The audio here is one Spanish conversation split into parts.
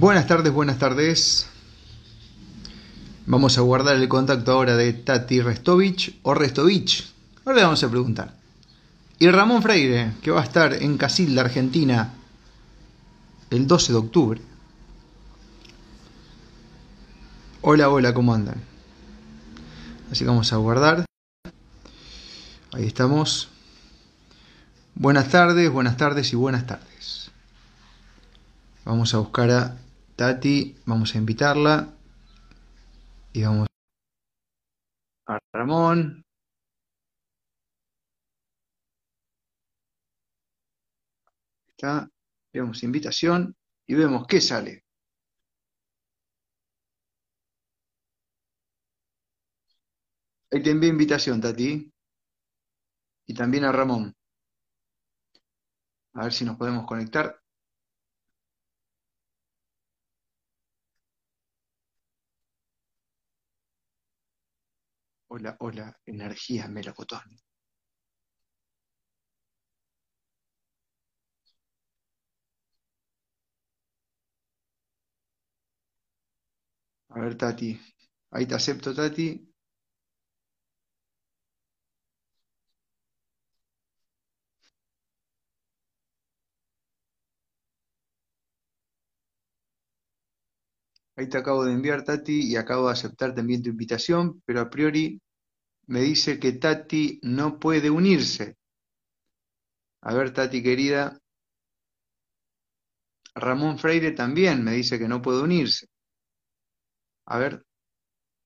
Buenas tardes, buenas tardes. Vamos a guardar el contacto ahora de Tati Restovich o Restovich. Ahora le vamos a preguntar. Y Ramón Freire, que va a estar en Casilda, Argentina, el 12 de octubre. Hola, hola, ¿cómo andan? Así que vamos a guardar. Ahí estamos. Buenas tardes, buenas tardes y buenas tardes. Vamos a buscar a Tati, vamos a invitarla. Y vamos a Ramón. Está, vemos invitación y vemos qué sale. Ahí te envío invitación, Tati. Y también a Ramón. A ver si nos podemos conectar. Hola, hola, energía melocotón. A ver, Tati. Ahí te acepto, Tati. Ahí te acabo de enviar, Tati, y acabo de aceptar también tu invitación, pero a priori me dice que Tati no puede unirse. A ver, Tati querida. Ramón Freire también me dice que no puede unirse. A ver,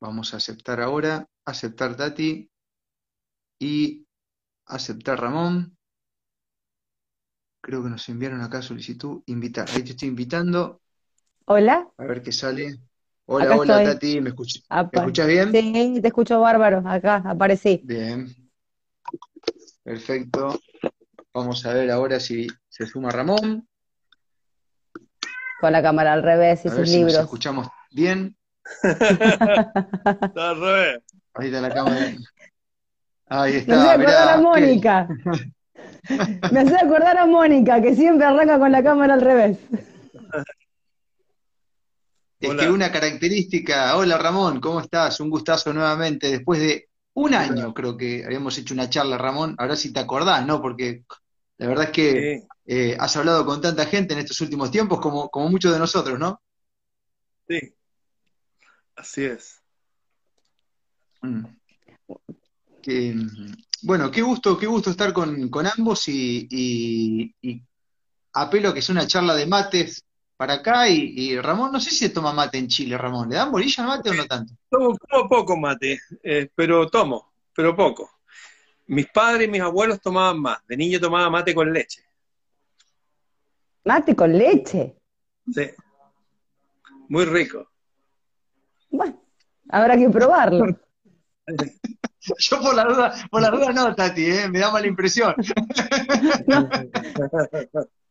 vamos a aceptar ahora. Aceptar Tati. Y aceptar Ramón. Creo que nos enviaron acá solicitud. Invitar. Ahí te estoy invitando. Hola. A ver qué sale. Hola, hola Tati, ¿me, escuchas bien? Sí, te escucho bárbaro, acá aparecí. Bien, perfecto. Vamos a ver ahora si se suma Ramón. Con la cámara al revés y sus libros. nos escuchamos bien. está al revés. Ahí está la cámara. Ahí está. Me hace acordar a Mónica. Me hace acordar a Mónica, que siempre arranca con la cámara al revés. Es que una característica, hola Ramón, ¿cómo estás? Un gustazo nuevamente, después de un año creo que habíamos hecho una charla, Ramón, ahora sí te acordás, ¿no? Porque la verdad es que eh, has hablado con tanta gente en estos últimos tiempos como, como muchos de nosotros, ¿no? Sí, así es. Mm. bueno, qué gusto, qué gusto estar con, ambos y, y, y apelo a que sea una charla de mates para acá y, Ramón, no sé si se toma mate en Chile, Ramón. ¿Le dan bolilla al mate o no tanto? Tomo, poco mate, eh, pero tomo, pero poco. Mis padres y mis abuelos tomaban más. De niño tomaba mate con leche. ¿Mate con leche? Sí. Muy rico. Bueno, habrá que probarlo. Yo por la duda, por la duda no, Tati, ¿eh? me da mala impresión.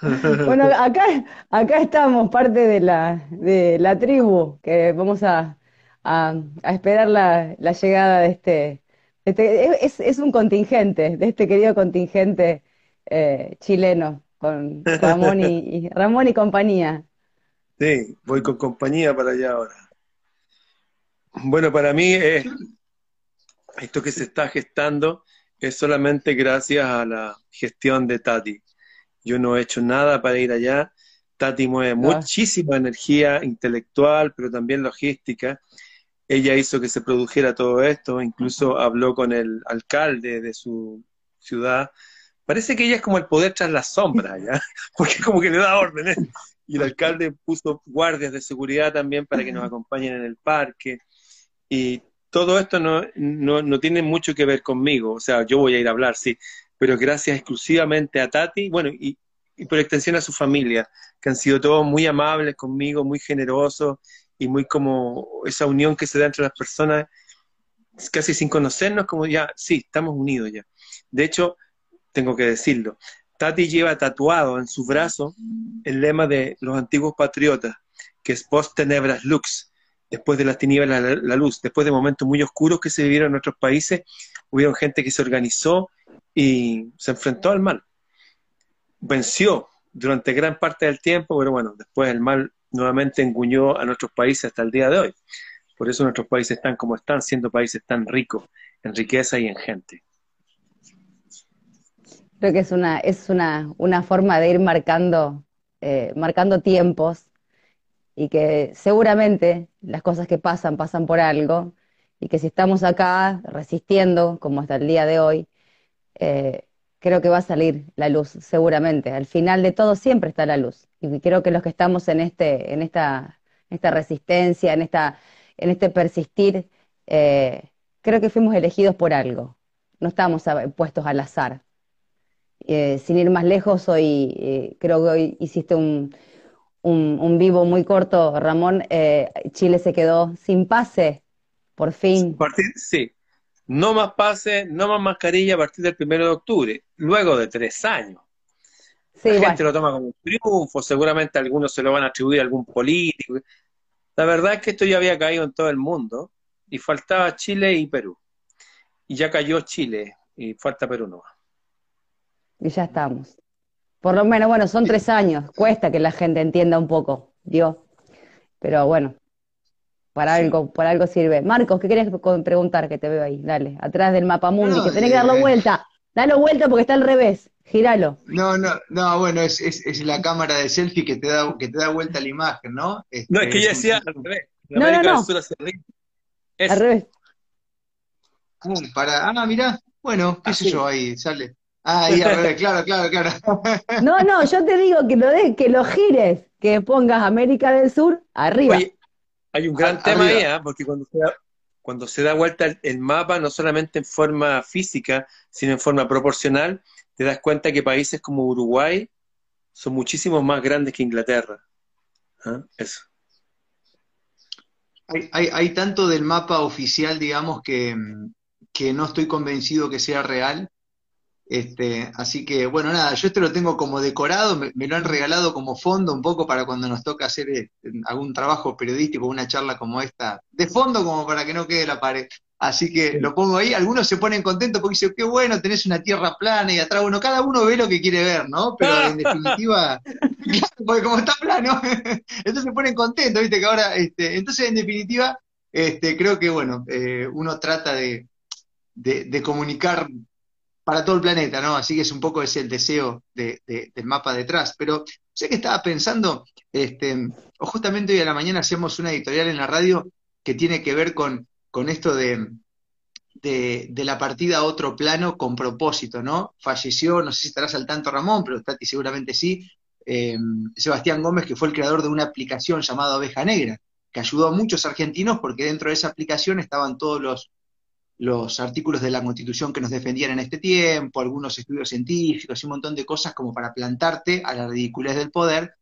Bueno, acá, acá estamos, parte de la, de la tribu, que vamos a, esperar la, llegada de este, este es, es, un contingente, de este querido contingente eh, chileno, con Ramón y, Ramón y compañía. Sí, voy con compañía para allá ahora. Bueno, para mí esto que se está gestando es solamente gracias a la gestión de Tati. Yo no he hecho nada para ir allá. Tati mueve muchísima energía intelectual, pero también logística. Ella hizo que se produjera todo esto, incluso habló con el alcalde de su ciudad. Parece que ella es como el poder tras las sombras, ¿ya? Porque como que le da órdenes. Y el alcalde puso guardias de seguridad también para que nos acompañen en el parque. Y todo esto no, no, no tiene mucho que ver conmigo. O sea, yo voy a ir a hablar, sí, pero gracias exclusivamente a Tati, bueno, y, por extensión a su familia, que han sido todos muy amables conmigo, muy generosos y muy como esa unión que se da entre las personas, casi sin conocernos, como ya, sí, estamos unidos ya. De hecho, tengo que decirlo, Tati lleva tatuado en su brazo el lema de los antiguos patriotas, que es post tenebras lux, después de las tinieblas la, la, luz, después de momentos muy oscuros que se vivieron en nuestros países, hubieron gente que se organizó y se enfrentó al mal. Venció durante gran parte del tiempo, pero bueno, después el mal nuevamente enguñó a nuestros países hasta el día de hoy. Por eso nuestros países están como están, siendo países tan ricos en riqueza y en gente. Creo que es una, es una, una forma de ir marcando, eh, marcando tiempos y que seguramente las cosas que pasan pasan por algo y que si estamos acá resistiendo, como hasta el día de hoy, eh, creo que va a salir la luz, seguramente. Al final de todo siempre está la luz. Y creo que los que estamos en, este, en esta, esta resistencia, en, esta, en este persistir, eh, creo que fuimos elegidos por algo. No estamos puestos al azar. Eh, sin ir más lejos, hoy eh, creo que hoy hiciste un, un, vivo muy corto, Ramón. Eh, Chile se quedó sin pase, por fin. sí, no más pase, no más mascarilla a partir del primero de octubre, luego de tres años. La gente lo toma como un triunfo, seguramente algunos se lo van a atribuir a algún político. La verdad es que esto ya había caído en todo el mundo y faltaba Chile y Perú. Y ya cayó Chile y falta Perú no y ya estamos. Por lo menos, bueno, son tres años, cuesta que la gente entienda un poco, Dios. Pero bueno, para algo, por algo sirve. Marcos, ¿qué querías preguntar que te veo ahí? Dale, atrás del mapa mundi, que tenés que darlo eh, vuelta. Dalo vuelta porque está al revés. Gíralo. No, no, no, bueno, es, es, la cámara de selfie que te da, que te da vuelta la imagen, ¿no? no, es que yo decía al revés. no, no, no. Al revés. Para, ah, mirá, bueno, qué sé yo, ahí sale. Ah, claro, claro, claro. No, no, yo te digo que lo de, que lo gires, que pongas América del Sur arriba. Hay un gran tema ahí, ¿eh? porque cuando se, da, cuando se da vuelta el, mapa, no solamente en forma física, sino en forma proporcional, te das cuenta que países como Uruguay son muchísimo más grandes que Inglaterra. ¿Ah? Eso. Hay, hay, hay, tanto del mapa oficial, digamos, que, que no estoy convencido que sea real este, así que, bueno, nada, yo este lo tengo como decorado, me, lo han regalado como fondo un poco para cuando nos toca hacer eh, algún trabajo periodístico, una charla como esta, de fondo como para que no quede la pared. Así que lo pongo ahí, algunos se ponen contentos porque dicen, qué bueno, tenés una tierra plana y atrás, bueno, cada uno ve lo que quiere ver, ¿no? Pero en definitiva, porque como está plano, entonces se ponen contentos, viste, que ahora, este, entonces en definitiva, este, creo que, bueno, eh, uno trata de, de comunicar para todo el planeta, ¿no? Así que es un poco ese el deseo del mapa detrás. Pero sé que estaba pensando, este, o justamente hoy a la mañana hacemos una editorial en la radio que tiene que ver con, con esto de, de, la partida a otro plano con propósito, ¿no? Falleció, no sé si estarás al tanto Ramón, pero Tati seguramente sí, em, Sebastián Gómez, que fue el creador de una aplicación llamada Oveja Negra, que ayudó a muchos argentinos porque dentro de esa aplicación estaban todos los los artículos de la Constitución que nos defendían en este tiempo, algunos estudios científicos y un montón de cosas como para plantarte a la ridiculez del poder.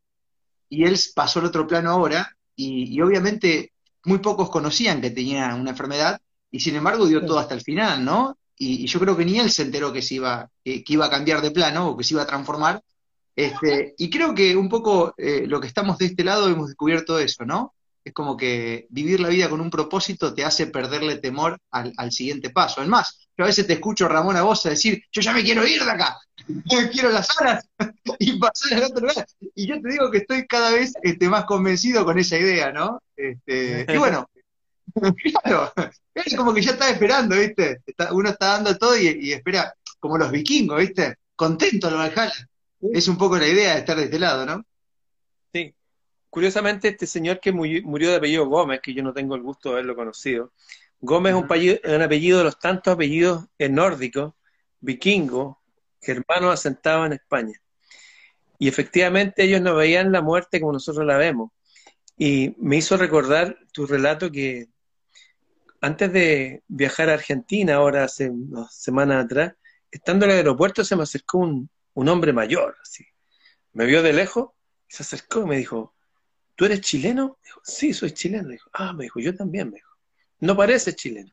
Y él pasó al otro plano ahora y, obviamente muy pocos conocían que tenía una enfermedad y sin embargo dio todo hasta el final, ¿no? Y, yo creo que ni él se enteró que se iba, que, iba a cambiar de plano o que se iba a transformar. Este, y creo que un poco eh, lo que estamos de este lado hemos descubierto eso, ¿no? Es como que vivir la vida con un propósito te hace perderle temor al, siguiente paso. Es más, yo a veces te escucho, Ramón, a vos a decir, yo ya me quiero ir de acá, quiero las alas y pasar al otro lugar. Y yo te digo que estoy cada vez este, más convencido con esa idea, ¿no? Este, y bueno, claro, es como que ya está esperando, ¿viste? uno está dando todo y, espera, como los vikingos, ¿viste? Contento lo Valhalla. Es un poco la idea de estar de este lado, ¿no? Curiosamente, este señor que murió de apellido Gómez, que yo no tengo el gusto de haberlo conocido, Gómez es un, apellido, un apellido de los tantos apellidos nórdicos, vikingos, germanos asentados en España. Y efectivamente ellos no veían la muerte como nosotros la vemos. Y me hizo recordar tu relato que antes de viajar a Argentina, ahora hace unas semanas atrás, estando en el aeropuerto se me acercó un, un hombre mayor, así. Me vio de lejos, se acercó y me dijo, ¿tú eres chileno? dijo, sí, soy chileno. dijo, ah, me dijo, yo también, me dijo. No pareces chileno.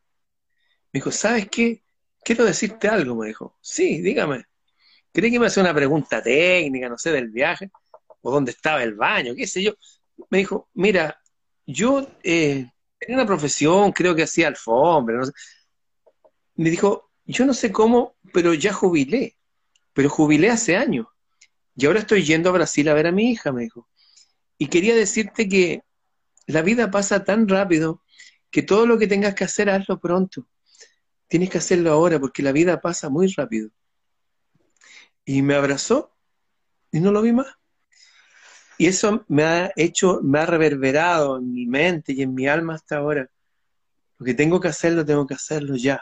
Me dijo, ¿sabes qué? Quiero decirte algo, me dijo. Sí, dígame. Creí que me hacía una pregunta técnica, no sé, del viaje, o dónde estaba el baño, qué sé yo. Me dijo, mira, yo eh, tenía una profesión, creo que hacía alfombra, no sé. Me dijo, yo no sé cómo, pero ya jubilé, pero jubilé hace años. Y ahora estoy yendo a Brasil a ver a mi hija, me dijo. Y quería decirte que la vida pasa tan rápido que todo lo que tengas que hacer, hazlo pronto. Tienes que hacerlo ahora porque la vida pasa muy rápido. Y me abrazó y no lo vi más. Y eso me ha hecho, me ha reverberado en mi mente y en mi alma hasta ahora. Lo que tengo que hacerlo, tengo que hacerlo ya.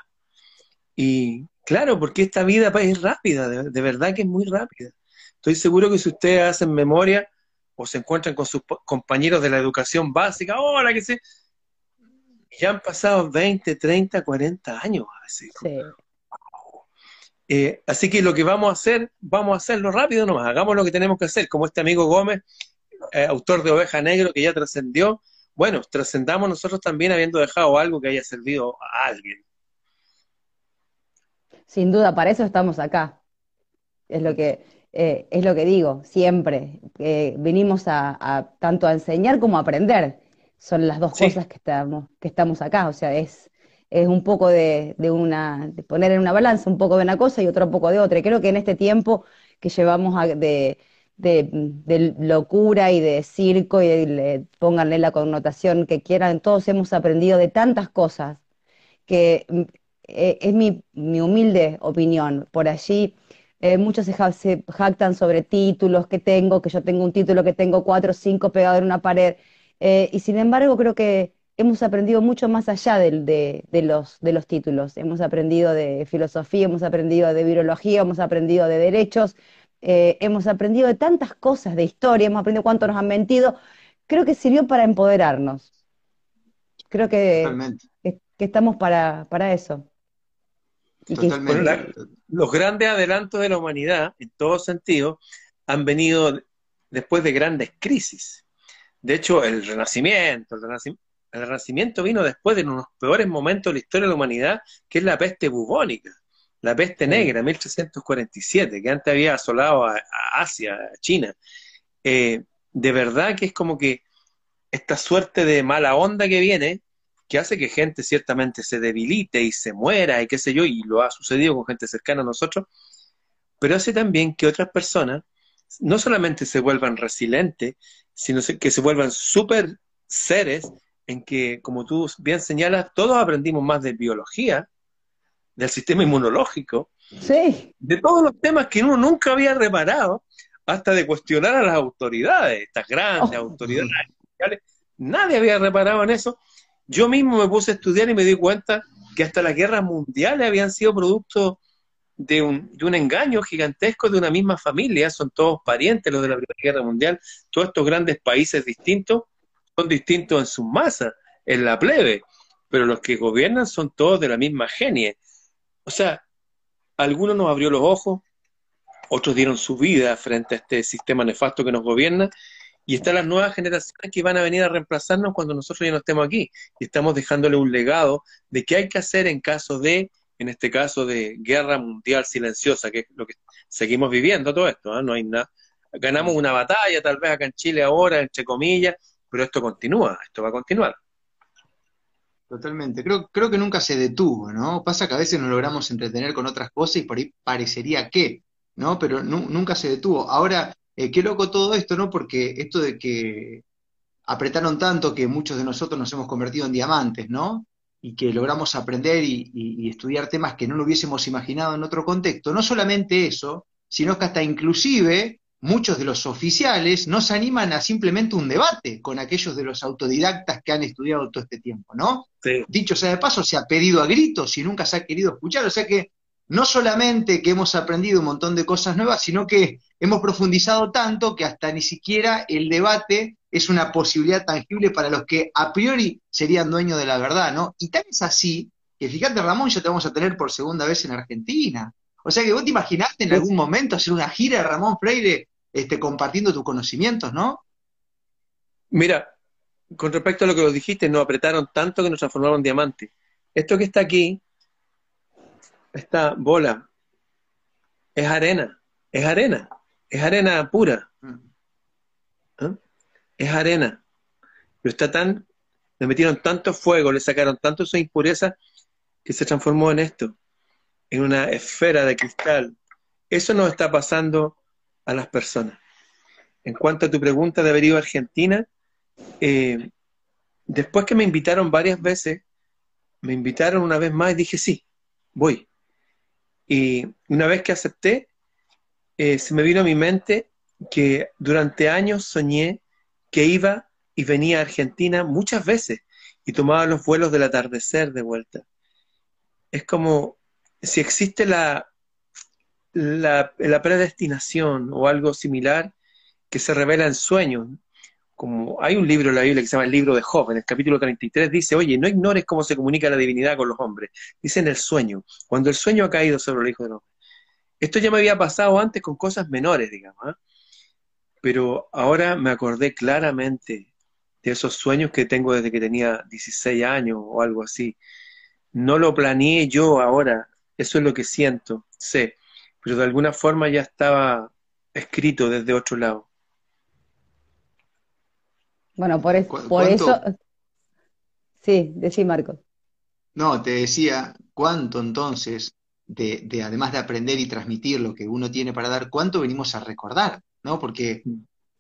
Y claro, porque esta vida es rápida, de, verdad que es muy rápida. Estoy seguro que si ustedes hacen memoria o se encuentran con sus compañeros de la educación básica, ahora que sé, ya han pasado 20, 30, 40 años. Así, eh, así que lo que vamos a hacer, vamos a hacerlo rápido nomás, hagamos lo que tenemos que hacer, como este amigo Gómez, eh, autor de Oveja Negro, que ya trascendió, bueno, trascendamos nosotros también habiendo dejado algo que haya servido a alguien. Sin duda, para eso estamos acá. Es lo que, eh, es lo que digo, siempre. venimos a, tanto a enseñar como a aprender. Son las dos cosas que estamos, que estamos acá. O sea, es, es un poco de, una, de poner en una balanza un poco de una cosa y otro poco de otra. Y creo que en este tiempo que llevamos de, de, locura y de circo, y le, pónganle la connotación que quieran, todos hemos aprendido de tantas cosas que mm, eh, es mi, mi, humilde opinión. Por allí eh, muchos se, se, jactan sobre títulos que tengo, que yo tengo un título que tengo cuatro o cinco pegado en una pared. Eh, y sin embargo creo que hemos aprendido mucho más allá de, los, de los títulos. Hemos aprendido de filosofía, hemos aprendido de virología, hemos aprendido de derechos, eh, hemos aprendido de tantas cosas, de historia, hemos aprendido cuánto nos han mentido. Creo que sirvió para empoderarnos. Creo que, que, estamos para, para eso. Los grandes adelantos de la humanidad, en todo sentido, han venido después de grandes crisis. De hecho, el Renacimiento, el Renacimiento el Renacimiento vino después de uno de los peores momentos de la historia de la humanidad, que es la peste bubónica, la peste negra, 1347, que antes había asolado a, Asia, a China. Eh, de verdad que es como que esta suerte de mala onda que viene, que hace que gente ciertamente se debilite y se muera y qué sé yo, y lo ha sucedido con gente cercana a nosotros, pero hace también que otras personas no solamente se vuelvan resilientes, sino que se vuelvan súper seres en que, como tú bien señalas, todos aprendimos más de biología, del sistema inmunológico, de todos los temas que uno nunca había reparado, hasta de cuestionar a las autoridades, estas grandes oh. autoridades Nadie había reparado en eso. Yo mismo me puse a estudiar y me di cuenta que hasta las guerras mundiales habían sido producto de un, de un engaño gigantesco de una misma familia, son todos parientes los de la Primera Guerra Mundial, todos estos grandes países distintos son distintos en sus masas, en la plebe, pero los que gobiernan son todos de la misma genie. O sea, algunos nos abrió los ojos, otros dieron su vida frente a este sistema nefasto que nos gobierna, y están las nuevas generaciones que van a venir a reemplazarnos cuando nosotros ya no estemos aquí. Y estamos dejándole un legado de qué hay que hacer en caso de, en este caso de guerra mundial silenciosa, que es lo que seguimos viviendo todo esto, ¿ah? no hay nada. Ganamos una batalla, tal vez acá en Chile ahora, entre comillas, pero esto continúa, esto va a continuar. Totalmente, creo, creo que nunca se detuvo, ¿no? Pasa que a veces nos logramos entretener con otras cosas y por ahí parecería que, ¿no? Pero nunca se detuvo. Ahora, eh, qué loco todo esto, ¿no? Porque esto de que apretaron tanto que muchos de nosotros nos hemos convertido en diamantes, ¿no? Y que logramos aprender y, estudiar temas que no lo hubiésemos imaginado en otro contexto. No solamente eso, sino que hasta inclusive muchos de los oficiales no se animan a simplemente un debate con aquellos de los autodidactas que han estudiado todo este tiempo, ¿no? Dicho sea de paso, se ha pedido a gritos y nunca se ha querido escuchar, o sea que no solamente que hemos aprendido un montón de cosas nuevas, sino que hemos profundizado tanto que hasta ni siquiera el debate es una posibilidad tangible para los que a priori serían dueños de la verdad, ¿no? Y tal es así que fíjate, Ramón, ya te vamos a tener por segunda vez en Argentina. O sea que vos te imaginaste en algún momento hacer una gira de Ramón Freire este, compartiendo tus conocimientos, ¿no? Mira, con respecto a lo que lo dijiste, nos apretaron tanto que nos transformaron en diamante. Esto que está aquí, esta bola, es arena, es arena, es arena pura. ¿Ah? Es arena. Pero está tan, le metieron tanto fuego, le sacaron tanto esa impureza que se transformó en esto. en una esfera de cristal. Eso nos está pasando a las personas. En cuanto a tu pregunta de haber ido a Argentina, eh, después que me invitaron varias veces, me invitaron una vez más y dije, sí, voy. Y una vez que acepté, eh, se me vino a mi mente que durante años soñé que iba y venía a Argentina muchas veces y tomaba los vuelos del atardecer de vuelta. Es como si existe la, la, la predestinación o algo similar que se revela en sueños. Como hay un libro en la Biblia que se llama el libro de Job, en el capítulo 33 dice, oye, no ignores cómo se comunica la divinidad con los hombres. Dice en el sueño, cuando el sueño ha caído sobre el Hijo de hombre. Esto ya me había pasado antes con cosas menores, digamos, ¿ah? pero ahora me acordé claramente de esos sueños que tengo desde que tenía 16 años o algo así. No lo planeé yo ahora, eso es lo que siento, sé, pero de alguna forma ya estaba escrito desde otro lado. Bueno, por, por eso... Sí, decí Marcos. No, te decía, ¿cuánto entonces, de, de, además de aprender y transmitir lo que uno tiene para dar, cuánto venimos a recordar? ¿No? Porque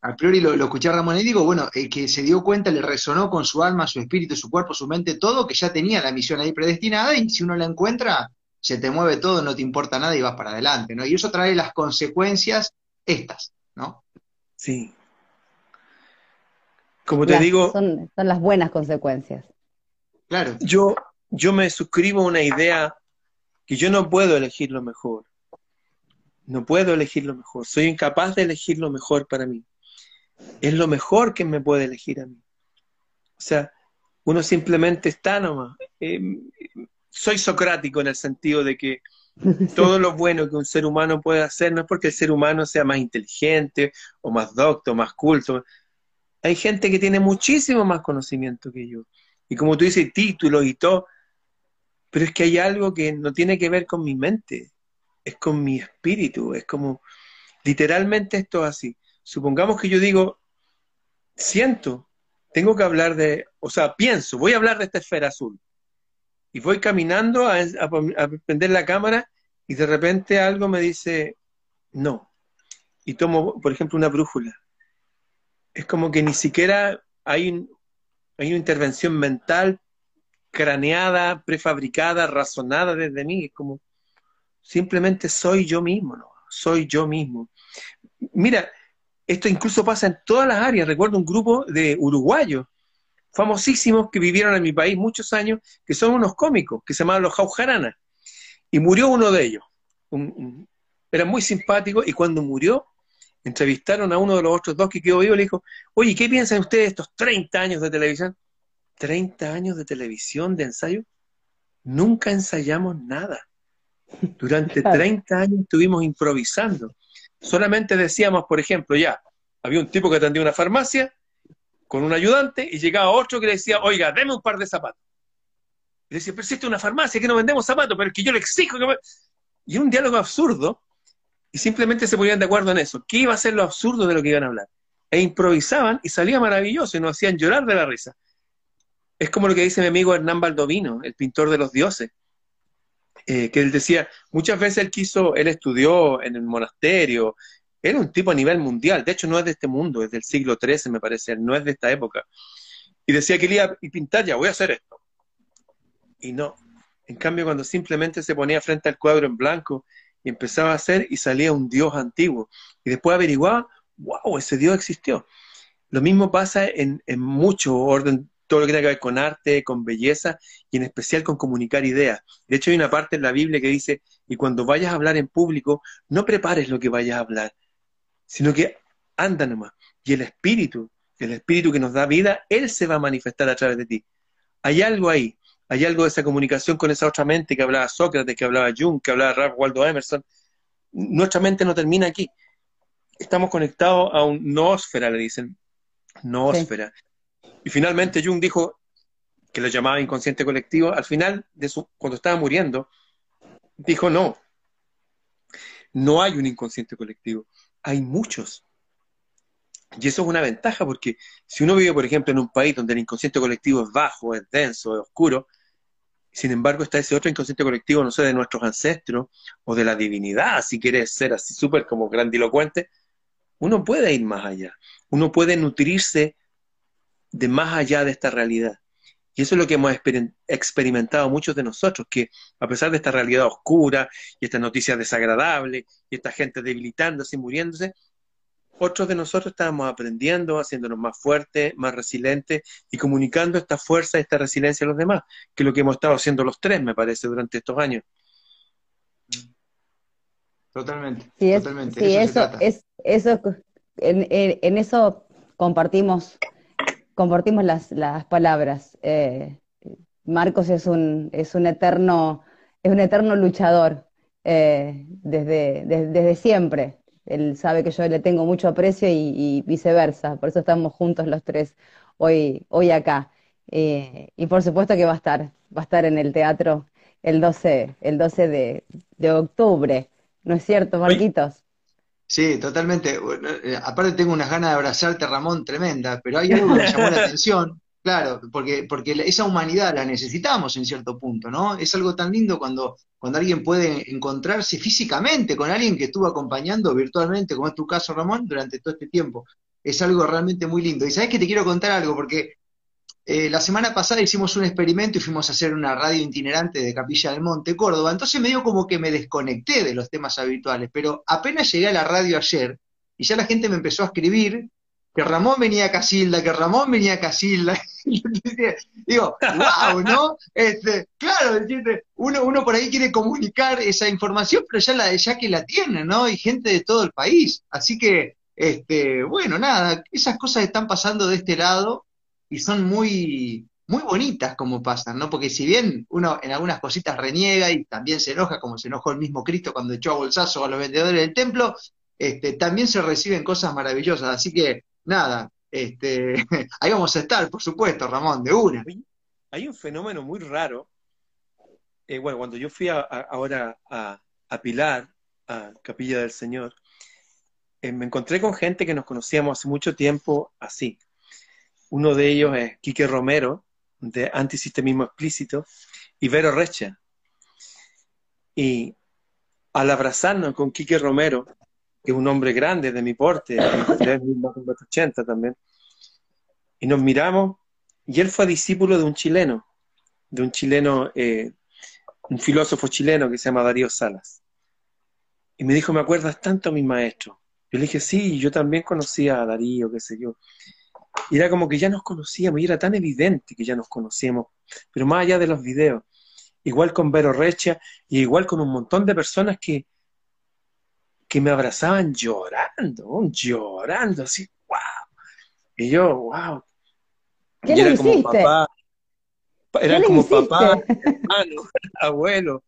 a priori lo, escuché a Ramón y digo, bueno, el que se dio cuenta le resonó con su alma, su espíritu, su cuerpo, su mente, todo, que ya tenía la misión ahí predestinada y si uno la encuentra, se te mueve todo, no te importa nada y vas para adelante, ¿no? Y eso trae las consecuencias estas, ¿no? Sí. Como te digo... Son, son, las buenas consecuencias. Claro. Yo, yo me suscribo a una idea que yo no puedo elegir lo mejor. No puedo elegir lo mejor. Soy incapaz de elegir lo mejor para mí es lo mejor que me puede elegir a mí. O sea, uno simplemente está nomás. Eh, soy socrático en el sentido de que todo lo bueno que un ser humano puede hacer no es porque el ser humano sea más inteligente o más docto, o más culto. Hay gente que tiene muchísimo más conocimiento que yo. Y como tú dices, títulos y todo. Pero es que hay algo que no tiene que ver con mi mente, es con mi espíritu, es como, literalmente esto es así. Supongamos que yo digo, siento, tengo que hablar de, o sea, pienso, voy a hablar de esta esfera azul. Y voy caminando a, prender la cámara y de repente algo me dice, no. Y tomo, por ejemplo, una brújula. Es como que ni siquiera hay, hay una intervención mental craneada, prefabricada, razonada desde mí. Es como, simplemente soy yo mismo, ¿no? Soy yo mismo. Mira, esto incluso pasa en todas las áreas. Recuerdo un grupo de uruguayos famosísimos que vivieron en mi país muchos años, que son unos cómicos, que se llamaban los Jaujarana. Y murió uno de ellos. era muy simpático y cuando murió, entrevistaron a uno de los otros dos que quedó vivo y le dijo, oye, ¿qué piensan ustedes de estos 30 años de televisión? 30 años de televisión, de ensayo. Nunca ensayamos nada. Durante 30 años estuvimos improvisando. Solamente decíamos, por ejemplo, ya, había un tipo que atendía una farmacia con un ayudante y llegaba otro que le decía, oiga, deme un par de zapatos. Y decía, pero si esto es una farmacia, que no vendemos zapatos, pero es que yo le exijo que Y era un diálogo absurdo y simplemente se ponían de acuerdo en eso. ¿Qué iba a ser lo absurdo de lo que iban a hablar? E improvisaban y salía maravilloso y nos hacían llorar de la risa. Es como lo que dice mi amigo Hernán Baldovino, el pintor de los dioses. Eh, que él decía, muchas veces él quiso, él estudió en el monasterio, era un tipo a nivel mundial, de hecho no es de este mundo, es del siglo XIII me parece, no es de esta época. Y decía que él iba a pintar, ya voy a hacer esto. Y no. En cambio, cuando simplemente se ponía frente al cuadro en blanco y empezaba a hacer y salía un dios antiguo. Y después averiguaba, wow, ese dios existió. Lo mismo pasa en, en mucho orden todo lo que tiene que ver con arte, con belleza y en especial con comunicar ideas. De hecho, hay una parte en la Biblia que dice, y cuando vayas a hablar en público, no prepares lo que vayas a hablar, sino que anda nomás. Y el Espíritu, el Espíritu que nos da vida, Él se va a manifestar a través de ti. Hay algo ahí, hay algo de esa comunicación con esa otra mente que hablaba Sócrates, que hablaba Jung, que hablaba Ralph Waldo Emerson. Nuestra mente no termina aquí. Estamos conectados a un noósfera, le dicen. Noósfera. Y finalmente Jung dijo, que lo llamaba inconsciente colectivo, al final, de su, cuando estaba muriendo, dijo, no, no hay un inconsciente colectivo, hay muchos. Y eso es una ventaja porque si uno vive, por ejemplo, en un país donde el inconsciente colectivo es bajo, es denso, es oscuro, Sin embargo, está ese otro inconsciente colectivo, no sé, de nuestros ancestros o de la divinidad, si quieres ser así súper como grandilocuente, uno puede ir más allá, uno puede nutrirse de más allá de esta realidad. Y eso es lo que hemos experimentado muchos de nosotros, que a pesar de esta realidad oscura y estas noticias desagradables y esta gente debilitándose y muriéndose, otros de nosotros estábamos aprendiendo, haciéndonos más fuertes, más resilientes y comunicando esta fuerza, esta resiliencia a los demás, que es lo que hemos estado haciendo los tres, me parece, durante estos años. Totalmente. Sí, totalmente. eso, es, eso en, eso compartimos, compartimos las, las palabras. Eh, Marcos es un, es un eterno, es un eterno luchador eh, desde, desde siempre. Él sabe que yo le tengo mucho aprecio y, viceversa. Por eso estamos juntos los tres hoy, hoy acá. Eh, y por supuesto que va a estar, va a estar en el teatro el 12, el 12 de, de octubre. ¿No es cierto, Marquitos? Sí, totalmente. Eh, aparte tengo unas ganas de abrazarte, Ramón, tremenda, pero hay algo que me llamó la atención, claro, porque, porque esa humanidad la necesitamos en cierto punto, ¿no? Es algo tan lindo cuando, cuando alguien puede encontrarse físicamente con alguien que estuvo acompañando virtualmente, como es tu caso, Ramón, durante todo este tiempo. Es algo realmente muy lindo. Y sabes que te quiero contar algo, porque eh, la semana pasada hicimos un experimento y fuimos a hacer una radio itinerante de Capilla del Monte, Córdoba. Entonces me dio como que me desconecté de los temas habituales, pero apenas llegué a la radio ayer y ya la gente me empezó a escribir que Ramón venía a Casilda, que Ramón venía a Casilda. Digo, wow, ¿no? Este, claro, uno, uno por ahí quiere comunicar esa información, pero ya, la, ya que la tiene, ¿no? Y gente de todo el país. Así que, este, bueno, nada, esas cosas están pasando de este lado y son muy, muy bonitas como pasan, ¿no? Porque si bien uno en algunas cositas reniega y también se enoja, como se enojó el mismo Cristo cuando echó a bolsazo a los vendedores del templo, este, también se reciben cosas maravillosas. Así que, nada, este, ahí vamos a estar, por supuesto, Ramón, de una. Hay un fenómeno muy raro. Eh, bueno, cuando yo fui ahora a, Pilar, a Capilla del Señor, eh, me encontré con gente que nos conocíamos hace mucho tiempo así, uno de ellos es Quique Romero, de Antisistemismo Explícito, y Vero Recha. Y al abrazarnos con Quique Romero, que es un hombre grande de mi porte, de 80 también, y nos miramos, y él fue discípulo de un chileno, de un chileno, eh, un filósofo chileno que se llama Darío Salas. Y me dijo, ¿me acuerdas tanto a mi maestro? Yo le dije, sí, yo también conocía a Darío, qué sé yo. Y era como que ya nos conocíamos, y era tan evidente que ya nos conocíamos, pero más allá de los videos. Igual con Vero Recha, y igual con un montón de personas que, que me abrazaban llorando, llorando, así, wow. Y yo, wow. ¿Qué era como papá. Era como papá, hermano, abuelo.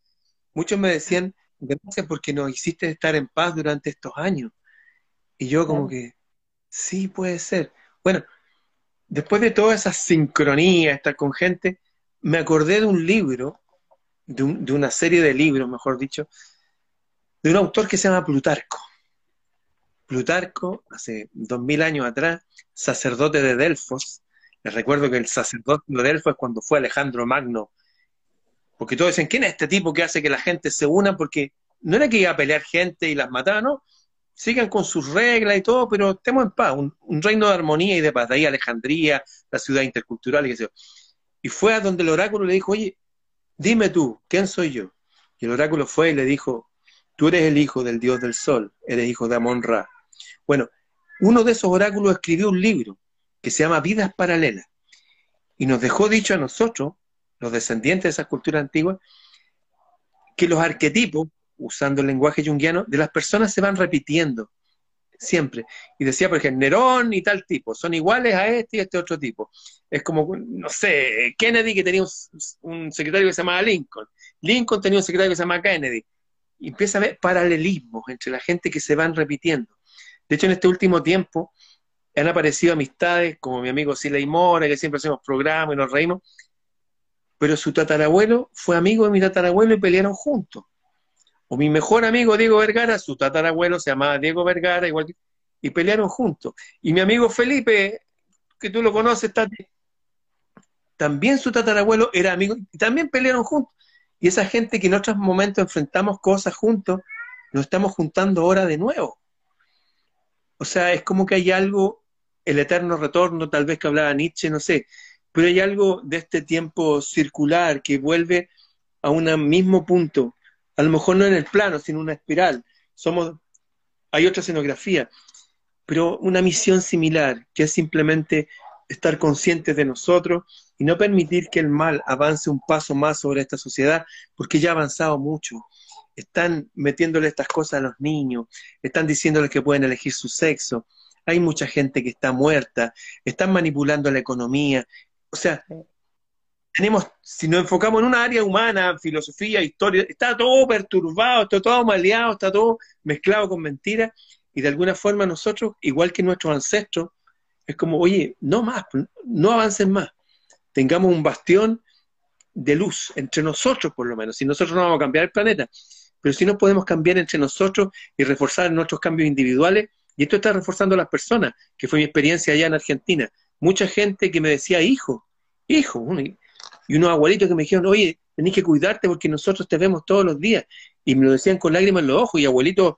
Muchos me decían, gracias porque nos hiciste estar en paz durante estos años. Y yo como que, sí, puede ser. Bueno, después de toda esa sincronía, estar con gente, me acordé de un libro, de, una serie de libros, mejor dicho, de un autor que se llama Plutarco. Plutarco, hace dos mil años atrás, sacerdote de Delfos. Les recuerdo que el sacerdote de Delfos es cuando fue Alejandro Magno. Porque todos dicen, ¿quién es este tipo que hace que la gente se una? Porque no era que iba a pelear gente y las mataba, no sigan con sus reglas y todo, pero estemos en paz, un, reino de armonía y de paz. De ahí Alejandría, la ciudad intercultural y qué sé yo. Y fue a donde el oráculo le dijo, oye, dime tú, ¿quién soy yo? Y el oráculo fue y le dijo, tú eres el hijo del dios del sol, eres hijo de Amon Ra. Bueno, uno de esos oráculos escribió un libro que se llama Vidas Paralelas y nos dejó dicho a nosotros, los descendientes de esas culturas antiguas, que los arquetipos usando el lenguaje junguiano, de las personas se van repitiendo siempre. Y decía, por ejemplo, Nerón y tal tipo, son iguales a este y este otro tipo. Es como, no sé, Kennedy que tenía un, secretario que se llamaba Lincoln, Lincoln tenía un secretario que se llamaba Kennedy. Empieza a haber paralelismos entre la gente que se van repitiendo. De hecho, en este último tiempo han aparecido amistades como mi amigo Siley Mora, que siempre hacemos programas y nos reímos, pero su tatarabuelo fue amigo de mi tatarabuelo y pelearon juntos. O mi mejor amigo Diego Vergara, su tatarabuelo se llamaba Diego Vergara, igual que, y pelearon juntos. Y mi amigo Felipe, que tú lo conoces, también su tatarabuelo era amigo y también pelearon juntos. Y esa gente que en otros momentos enfrentamos cosas juntos, nos estamos juntando ahora de nuevo. O sea, es como que hay algo, el eterno retorno, tal vez que hablaba Nietzsche, no sé, pero hay algo de este tiempo circular que vuelve a un mismo punto, a lo mejor no en el plano, sino una espiral. Somos, hay otra escenografía, pero una misión similar, que es simplemente estar conscientes de nosotros y no permitir que el mal avance un paso más sobre esta sociedad, porque ya ha avanzado mucho. Están metiéndole estas cosas a los niños, están diciéndoles que pueden elegir su sexo, hay mucha gente que está muerta, están manipulando la economía. O sea, tenemos, si nos enfocamos en una área humana, filosofía, historia, está todo perturbado, está todo maleado, está todo mezclado con mentiras, y de alguna forma nosotros, igual que nuestros ancestros, es como, oye, no más, no avancen más. Tengamos un bastión de luz entre nosotros, por lo menos. Si nosotros no vamos a cambiar el planeta, pero si no podemos cambiar entre nosotros y reforzar nuestros cambios individuales, y esto está reforzando a las personas, que fue mi experiencia allá en Argentina. Mucha gente que me decía, hijo, hijo, y unos abuelitos que me dijeron, oye, tenés que cuidarte porque nosotros te vemos todos los días. Y me lo decían con lágrimas en los ojos, y abuelitos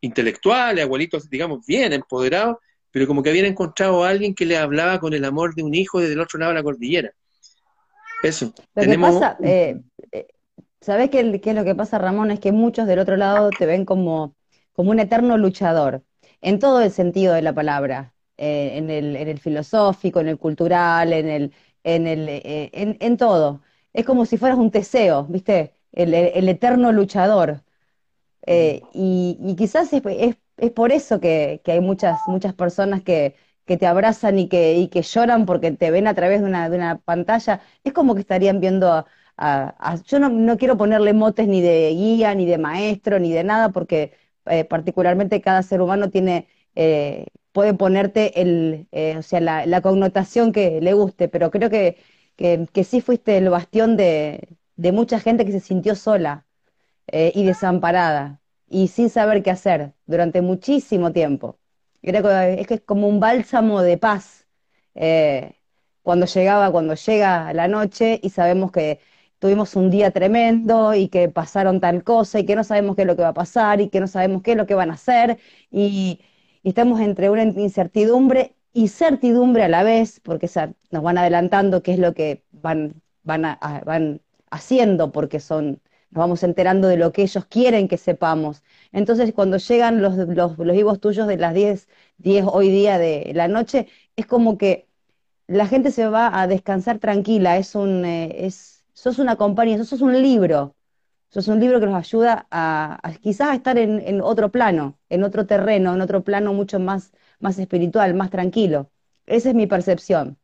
intelectuales, abuelitos, digamos, bien empoderados, pero como que habían encontrado a alguien que le hablaba con el amor de un hijo desde el otro lado de la cordillera. Eso. Lo que pasa, eh, eh, ¿sabés qué, qué, es lo que pasa, Ramón? Es que muchos del otro lado te ven como, como un eterno luchador, en todo el sentido de la palabra, eh, en, el, en, el, filosófico, en el cultural, en, el, en, el, en, en, todo. Es como si fueras un Teseo, ¿viste? El, el eterno luchador. Y, y, quizás es, es es por eso que, hay muchas, muchas personas que, te abrazan y que, y que lloran porque te ven a través de una, de una pantalla. Es como que estarían viendo a... yo no, quiero ponerle motes ni de guía, ni de maestro, ni de nada, porque eh, particularmente cada ser humano tiene... Eh, puede ponerte el, eh, o sea, la, connotación que le guste, pero creo que, que, sí fuiste el bastión de, de, mucha gente que se sintió sola y desamparada y sin saber qué hacer durante muchísimo tiempo. es que es como un bálsamo de paz eh, cuando llegaba, cuando llega la noche y sabemos que tuvimos un día tremendo y que pasaron tal cosa y que no sabemos qué es lo que va a pasar y que no sabemos qué es lo que van a hacer y, estamos entre una incertidumbre y certidumbre a la vez porque nos van adelantando qué es lo que van, van, van haciendo porque son nos vamos enterando de lo que ellos quieren que sepamos. Entonces, cuando llegan los, los, vivos tuyos de las 10, 10 hoy día de la noche, es como que la gente se va a descansar tranquila, es un, eh, es, sos una compañía, sos un libro, sos un libro que nos ayuda a, quizás a estar en, en, otro plano, en otro terreno, en otro plano mucho más, más espiritual, más tranquilo. Esa es mi percepción.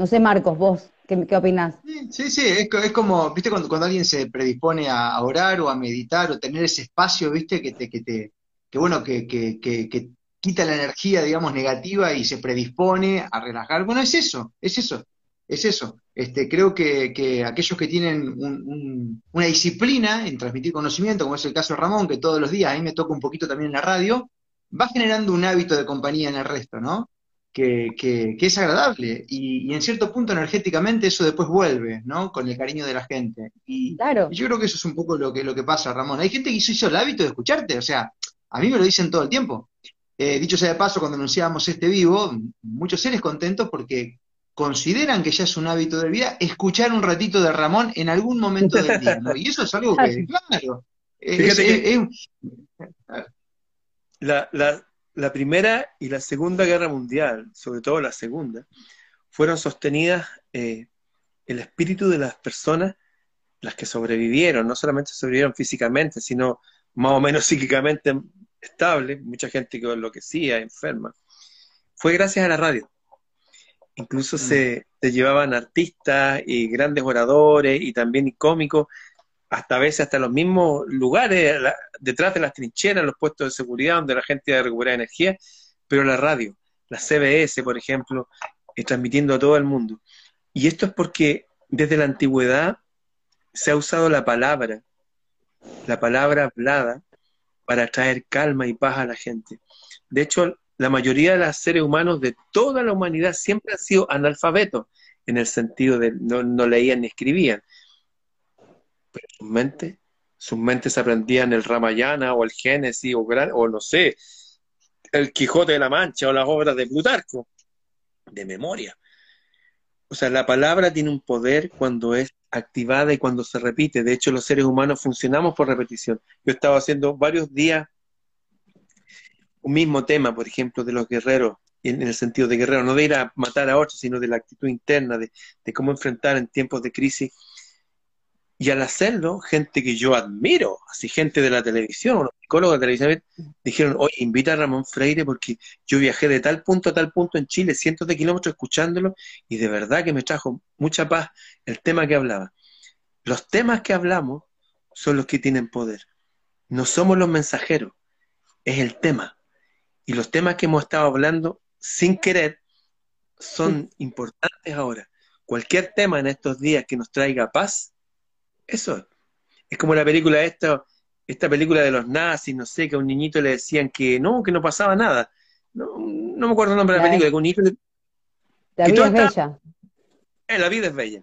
No sé, Marcos, vos. ¿Qué, opinás? Sí, sí, es, es, como, viste, cuando, cuando alguien se predispone a orar o a meditar o tener ese espacio, viste, que te, que te, que bueno, que, que, que, quita la energía, digamos, negativa y se predispone a relajar. Bueno, es eso, es eso, es eso. Este, creo que, que aquellos que tienen una disciplina en transmitir conocimiento, como es el caso de Ramón, que todos los días, a mí me toca un poquito también en la radio, va generando un hábito de compañía en el resto, ¿no? Que, que, es agradable y, en cierto punto energéticamente eso después vuelve, ¿no? Con el cariño de la gente. Y, claro. yo creo que eso es un poco lo que, lo que pasa, Ramón. Hay gente que hizo el hábito de escucharte, o sea, a mí me lo dicen todo el tiempo. Eh, dicho sea de paso, cuando anunciábamos este vivo, muchos seres contentos porque consideran que ya es un hábito de vida escuchar un ratito de Ramón en algún momento del día. Y eso es algo que, claro, la, la, la Primera y la Segunda Guerra Mundial, sobre todo la Segunda, fueron sostenidas eh, el espíritu de las personas, las que sobrevivieron, no solamente sobrevivieron físicamente, sino más o menos psíquicamente estables, mucha gente que enloquecía, enferma, fue gracias a la radio. Incluso mm. se, se, llevaban artistas y grandes oradores y también cómicos hasta a veces hasta los mismos lugares, detrás de las trincheras, los puestos de seguridad donde la gente ha recuperar energía, pero la radio, la CBS, por ejemplo, eh, transmitiendo a todo el mundo. Y esto es porque desde la antigüedad se ha usado la palabra, la palabra hablada, para traer calma y paz a la gente. De hecho, la mayoría de los seres humanos de toda la humanidad siempre han sido analfabetos, en el sentido de no, no leían ni escribían. Pero sus mentes, sus mentes aprendían el Ramayana o el Génesis o, o no sé, el Quijote de la Mancha o las obras de Plutarco, de memoria. O sea, la palabra tiene un poder cuando es activada y cuando se repite. De hecho, los seres humanos funcionamos por repetición. Yo estaba haciendo varios días un mismo tema, por ejemplo, de los guerreros, en el sentido de guerrero, no de ir a matar a otros, sino de la actitud interna, de, de cómo enfrentar en tiempos de crisis y al hacerlo, gente que yo admiro, así gente de la televisión, unos psicólogos de televisión, dijeron, oye, invita a Ramón Freire porque yo viajé de tal punto a tal punto en Chile, cientos de kilómetros escuchándolo, y de verdad que me trajo mucha paz el tema que hablaba. Los temas que hablamos son los que tienen poder. No somos los mensajeros, es el tema. Y los temas que hemos estado hablando sin querer son importantes ahora. Cualquier tema en estos días que nos traiga paz, eso es como la película esta, esta película de los nazis, no sé, que a un niñito le decían que no, que no pasaba nada. No, no me acuerdo el nombre de la película, que un niñito La vida es bella. Eh, la vida es bella.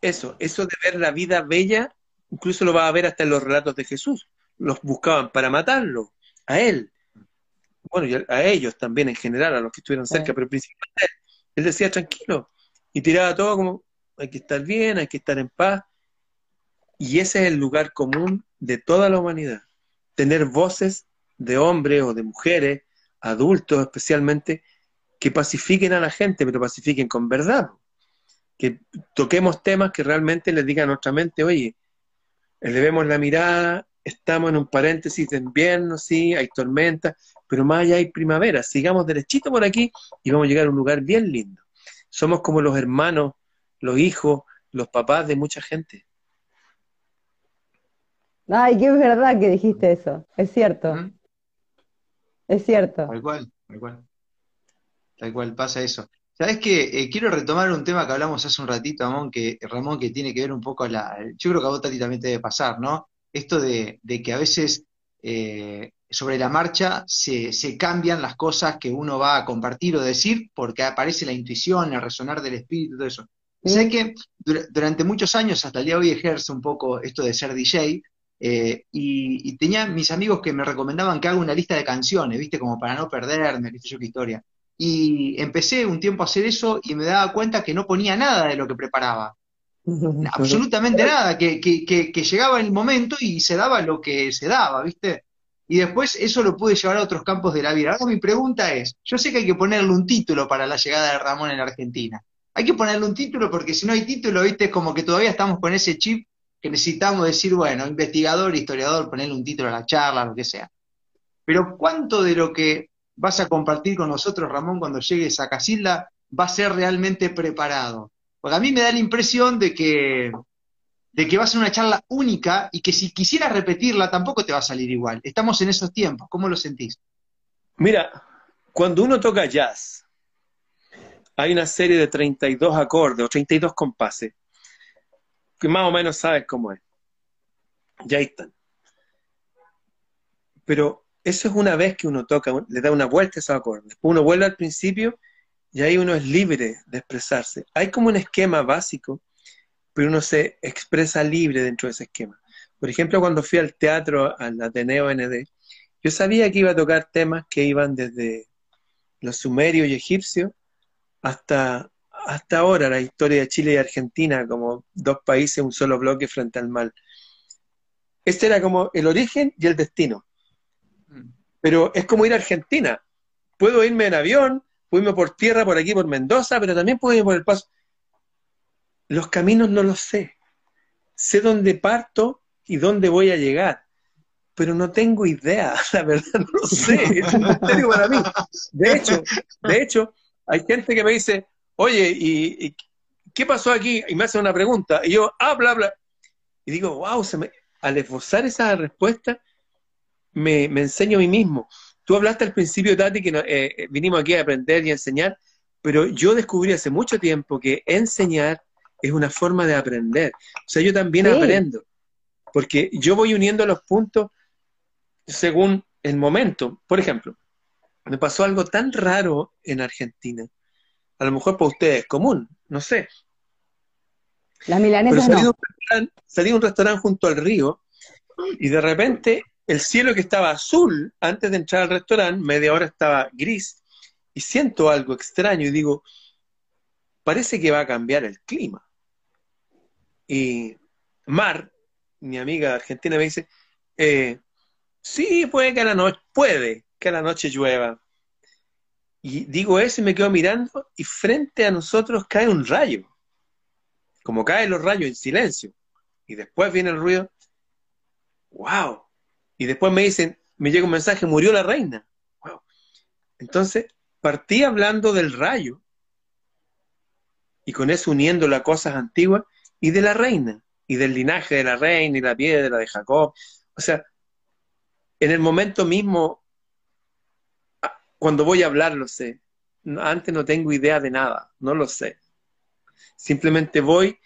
Eso, eso de ver la vida bella, incluso lo va a ver hasta en los relatos de Jesús. Los buscaban para matarlo, a él. Bueno, y a ellos también en general, a los que estuvieron cerca, pero principalmente él. Él decía tranquilo y tiraba todo como hay que estar bien, hay que estar en paz y ese es el lugar común de toda la humanidad. Tener voces de hombres o de mujeres, adultos especialmente, que pacifiquen a la gente, pero pacifiquen con verdad. Que toquemos temas que realmente les digan a nuestra mente, oye, elevemos la mirada, estamos en un paréntesis de invierno, sí, hay tormenta, pero más allá hay primavera. Sigamos derechito por aquí y vamos a llegar a un lugar bien lindo. Somos como los hermanos, los hijos, los papás de mucha gente. Ay, qué verdad que dijiste eso. Es cierto. Es cierto. Tal cual, tal cual. Tal cual, pasa eso. ¿Sabes qué? Eh, quiero retomar un tema que hablamos hace un ratito, Ramón, que, Ramón, que tiene que ver un poco a la. Yo creo que a vos, Tati, también te debe pasar, ¿no? Esto de, que a veces eh, sobre la marcha se, se, cambian las cosas que uno va a compartir o decir porque aparece la intuición, el resonar del espíritu, todo eso. Sé que durante muchos años, hasta el día de hoy, ejerce un poco esto de ser DJ, eh, y, tenía mis amigos que me recomendaban que haga una lista de canciones, ¿viste? Como para no perderme, ¿viste? Yo qué historia. Y empecé un tiempo a hacer eso y me daba cuenta que no ponía nada de lo que preparaba. Absolutamente nada, que, que, que, llegaba el momento y se daba lo que se daba, ¿viste? Y después eso lo pude llevar a otros campos de la vida. Ahora mi pregunta es, yo sé que hay que ponerle un título para la llegada de Ramón en Argentina. Hay que ponerle un título porque si no hay título, ¿viste? Como que todavía estamos con ese chip que necesitamos decir, bueno, investigador, historiador, ponerle un título a la charla, lo que sea. Pero ¿cuánto de lo que vas a compartir con nosotros, Ramón, cuando llegues a Casilda, va a ser realmente preparado? Porque a mí me da la impresión de que, de que va a ser una charla única y que si quisieras repetirla tampoco te va a salir igual. Estamos en esos tiempos, ¿cómo lo sentís? Mira, cuando uno toca jazz, hay una serie de 32 acordes o 32 compases que más o menos sabes cómo es. Ya están. Pero eso es una vez que uno toca, le da una vuelta a esos acordes. Uno vuelve al principio y ahí uno es libre de expresarse. Hay como un esquema básico, pero uno se expresa libre dentro de ese esquema. Por ejemplo, cuando fui al teatro, al Ateneo ND, yo sabía que iba a tocar temas que iban desde los sumerios y egipcios hasta hasta ahora la historia de Chile y Argentina como dos países, un solo bloque frente al mal. Este era como el origen y el destino. Pero es como ir a Argentina. Puedo irme en avión, puedo irme por tierra, por aquí, por Mendoza, pero también puedo ir por el paso. Los caminos no los sé. Sé dónde parto y dónde voy a llegar, pero no tengo idea, la verdad no lo sé. Es un misterio para mí. De hecho, de hecho, hay gente que me dice, oye, ¿y, qué pasó aquí? Y me hace una pregunta, y yo, ah, bla, bla. Y digo, wow, se me... al esforzar esa respuesta, me, enseño a mí mismo. Tú hablaste al principio, Tati, que eh, vinimos aquí a aprender y a enseñar, pero yo descubrí hace mucho tiempo que enseñar es una forma de aprender. O sea, yo también aprendo, porque yo voy uniendo los puntos según el momento. Por ejemplo, me pasó algo tan raro en Argentina. A lo mejor para ustedes es común, no sé. La milanesa salí, no. salí a un restaurante junto al río y de repente el cielo que estaba azul antes de entrar al restaurante, media hora estaba gris y siento algo extraño y digo, parece que va a cambiar el clima. Y Mar, mi amiga argentina, me dice, eh, sí, puede que a la noche, puede que a la noche llueva. Y digo eso y me quedo mirando y frente a nosotros cae un rayo. Como caen los rayos en silencio. Y después viene el ruido. ¡Wow! Y después me dicen, me llega un mensaje, murió la reina. ¡Wow! Entonces, partí hablando del rayo. Y con eso uniendo a cosas antiguas y de la reina. Y del linaje de la reina y la piedra de Jacob. O sea, en el momento mismo cuando voy a hablar lo sé. Antes no tengo idea de nada, no lo sé. Simplemente voy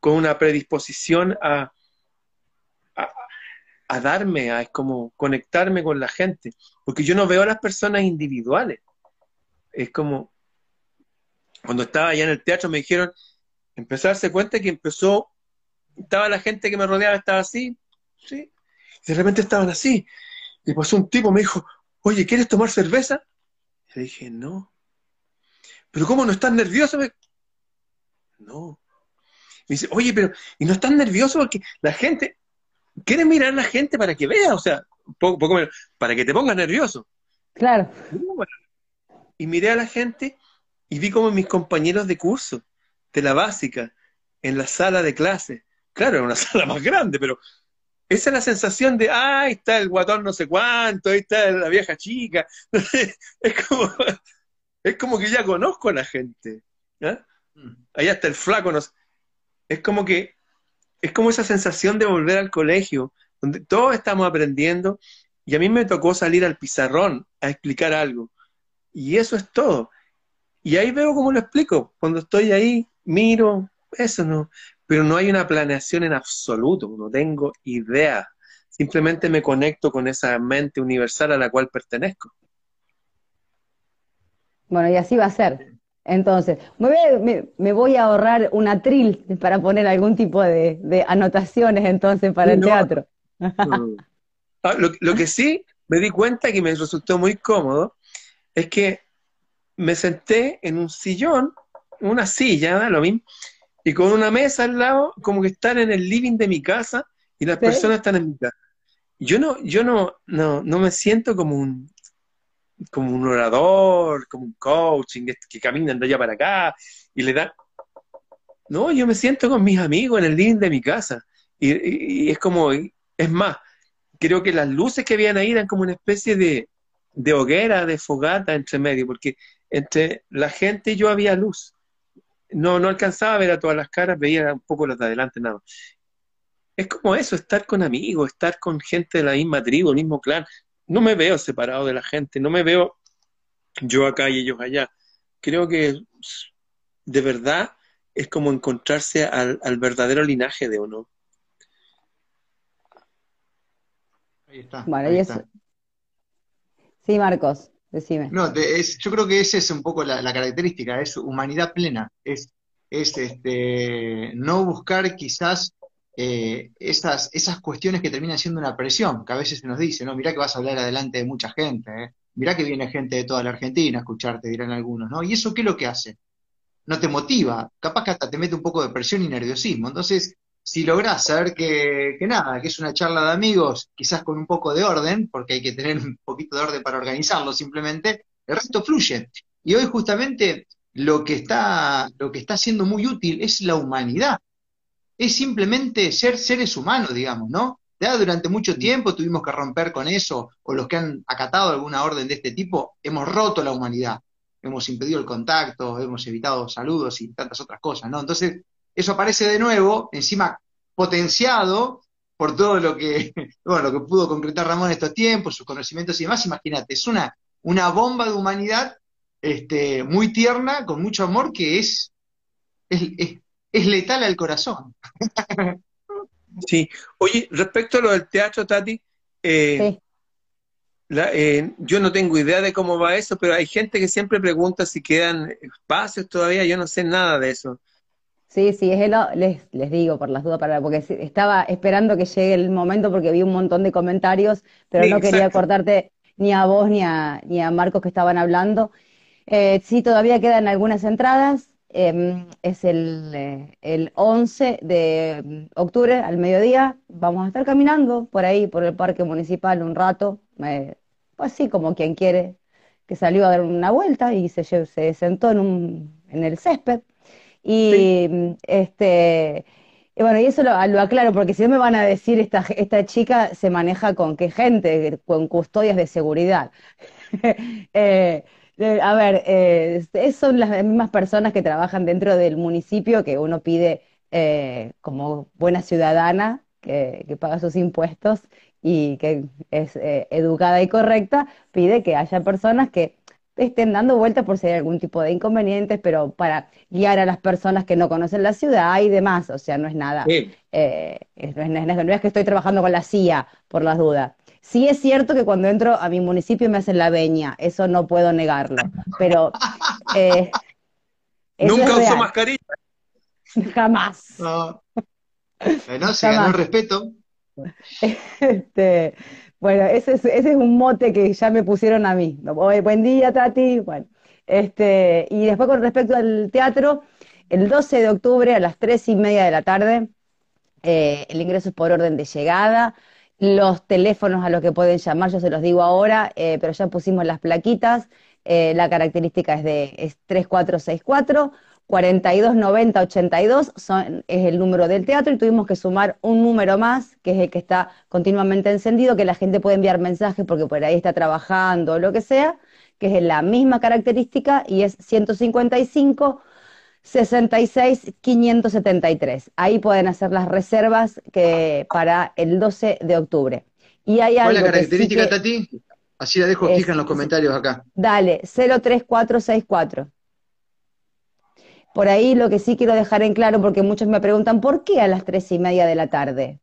con una predisposición a, a, darme, a como conectarme con la gente, porque yo no veo a las personas individuales. Es como, cuando estaba allá en el teatro me dijeron, empezó a darse cuenta que empezó, estaba la gente que me rodeaba, estaba así, sí, y de repente estaban así. Y pasó un tipo, me dijo, oye, ¿quieres tomar cerveza? Le dije, no. ¿Pero cómo no estás nervioso? No. Me dice, oye, pero, ¿y no estás nervioso? Porque la gente, quiere mirar a la gente para que vea, o sea, poco, poco para que te pongas nervioso. Claro. Y miré a la gente y vi como mis compañeros de curso, de la básica, en la sala de clase. Claro, era una sala más grande, pero esa es la sensación de, ah, ahí está el guatón no sé cuánto, ahí está la vieja chica. es, como, es como que ya conozco a la gente. Mm. Allá está el flaco. No Es como que, es como esa sensación de volver al colegio, donde todos estamos aprendiendo, y a mí me tocó salir al pizarrón a explicar algo. Y eso es todo. Y ahí veo cómo lo explico. Cuando estoy ahí, miro, eso no pero no hay una planeación en absoluto, no tengo idea. Simplemente me conecto con esa mente universal a la cual pertenezco. Bueno, y así va a ser. Entonces, me voy, a ahorrar un atril para poner algún tipo de, anotaciones entonces para el teatro. Ah, lo, que sí me di cuenta que me resultó muy cómodo es que me senté en un sillón, una silla, lo mismo, y con una mesa al lado, como que están en el living de mi casa y las personas están en mi casa. Yo no, yo no, no, no me siento como un, como un orador, como un coaching que, caminan de allá para acá y le da. No, yo me siento con mis amigos en el living de mi casa. Y, es como, es más, creo que las luces que habían ahí eran como una especie de, de hoguera, de fogata entre medio, porque entre la gente y yo había luz no, no alcanzaba a ver a todas las caras, veía un poco las de adelante nada. Es como eso, estar con amigos, estar con gente de la misma tribu, el mismo clan. No me veo separado de la gente, no me veo yo acá y ellos allá. Creo que de verdad es como encontrarse al, verdadero linaje de uno. Ahí está. Sí, Marcos. No, yo creo que esa es un poco la, característica, es humanidad plena, es, es este, no buscar quizás eh, esas, esas cuestiones que terminan siendo una presión, que a veces se nos dice, no, mirá que vas a hablar adelante de mucha gente, ¿eh? mirá que viene gente de toda la Argentina a escucharte, dirán algunos, ¿no? ¿Y eso qué es lo que hace? No te motiva, capaz que hasta te mete un poco de presión y nerviosismo. Entonces, si lográs saber que, nada, que es una charla de amigos, quizás con un poco de orden, porque hay que tener un poquito de orden para organizarlo simplemente, el resto fluye. Y hoy justamente lo que está, lo que está siendo muy útil es la humanidad. Es simplemente ser seres humanos, digamos, ¿no? Ya durante mucho tiempo tuvimos que romper con eso, o los que han acatado alguna orden de este tipo, hemos roto la humanidad. Hemos impedido el contacto, hemos evitado saludos y tantas otras cosas, ¿no? Entonces, eso aparece de nuevo, encima potenciado por todo lo que, bueno, lo que pudo concretar Ramón en estos tiempos, sus conocimientos y demás, imagínate, es una, una bomba de humanidad este, muy tierna, con mucho amor, que es, es, letal al corazón. Sí. Oye, respecto a lo del teatro, Tati, eh, eh, yo no tengo idea de cómo va eso, pero hay gente que siempre pregunta si quedan espacios todavía, yo no sé nada de eso. Sí, sí, es les, les digo por las dudas, para, porque estaba esperando que llegue el momento porque vi un montón de comentarios, pero no quería cortarte ni a vos ni a, ni a Marcos que estaban hablando. Eh, sí, todavía quedan algunas entradas. Em, es el, eh, el 11 de octubre al mediodía. Vamos a estar caminando por ahí, por el parque municipal un rato, pues así como quien quiere, que salió a dar una vuelta y se, se sentó en, un, en el césped. Y este y bueno, y eso lo, aclaro, porque si no me van a decir, esta, esta chica se maneja con qué gente, con custodias de seguridad. Eh, eh, a ver, eh, son las mismas personas que trabajan dentro del municipio que uno pide como buena ciudadana, que, que, paga sus impuestos y que es educada y correcta, pide que haya personas que estén dando vueltas por si hay algún tipo de inconvenientes, pero para guiar a las personas que no conocen la ciudad y demás, o sea, no es nada, eh, no, es, que estoy trabajando con la CIA, por las dudas. Sí es cierto que cuando entro a mi municipio me hacen la veña, eso no puedo negarlo, pero... Eh, Nunca uso mascarilla. Jamás. No, no se ganó el respeto. Este, bueno, ese es, ese es un mote que ya me pusieron a mí. Buen día, Tati. Bueno, este, y después con respecto al teatro, el 12 de octubre a las 3 y media de la tarde, eh, el ingreso es por orden de llegada. Los teléfonos a los que pueden llamar, yo se los digo ahora, eh, pero ya pusimos las plaquitas. Eh, la característica es de es 3464 429082 son, es el número del teatro y tuvimos que sumar un número más, que es el que está continuamente encendido, que la gente puede enviar mensajes porque por ahí está trabajando o lo que sea, que es la misma característica y es 155 66 573. Ahí pueden hacer las reservas que, para el 12 de octubre. Y hay ¿Cuál es la característica, Tati? Así la dejo fija en los comentarios acá. Dale, 03464. Por ahí lo que sí quiero dejar en claro, porque muchos me preguntan, ¿por qué a las tres y media de la tarde?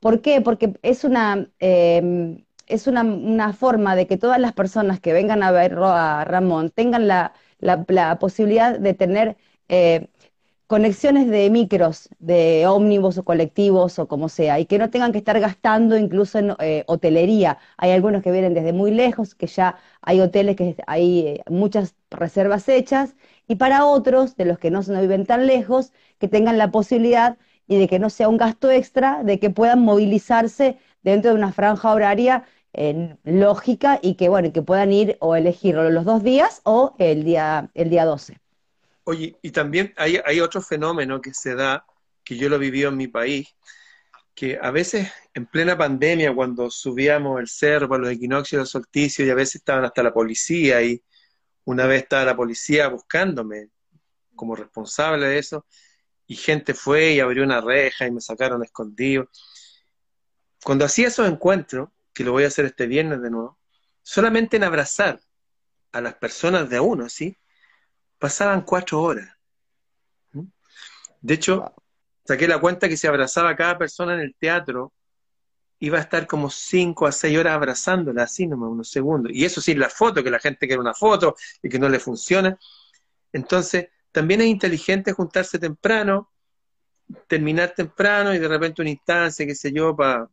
¿Por qué? Porque es una, em, es una, forma de que todas las personas que vengan a ver a Ramón tengan la, posibilidad de tener eh, conexiones de micros, de ómnibus o colectivos o como sea, y que no tengan que estar gastando incluso en eh, hotelería. Hay algunos que vienen desde muy lejos, que ya hay hoteles que hay eh, muchas reservas hechas, y para otros, de los que no, no viven tan lejos, que tengan la posibilidad y de que no sea un gasto extra, de que puedan movilizarse dentro de una franja horaria en lógica y que bueno, que puedan ir o elegir los dos días o el día, el día 12. Oye, y también hay, hay otro fenómeno que se da, que yo lo viví en mi país, que a veces en plena pandemia, cuando subíamos el cerro, los equinoccios, los solsticios, y a veces estaban hasta la policía y una vez estaba la policía buscándome como responsable de eso, y gente fue y abrió una reja y me sacaron escondido. Cuando hacía esos encuentros, que lo voy a hacer este viernes de nuevo, solamente en abrazar a las personas de uno, ¿sí? Pasaban cuatro horas. ¿Mm? De hecho, saqué la cuenta que se abrazaba a cada persona en el teatro iba a estar como cinco a seis horas abrazándola, así nomás, unos segundos. Y eso sin la foto, que la gente quiere una foto y que no le funciona. Entonces, también es inteligente juntarse temprano, terminar temprano y de repente una instancia, qué sé yo, para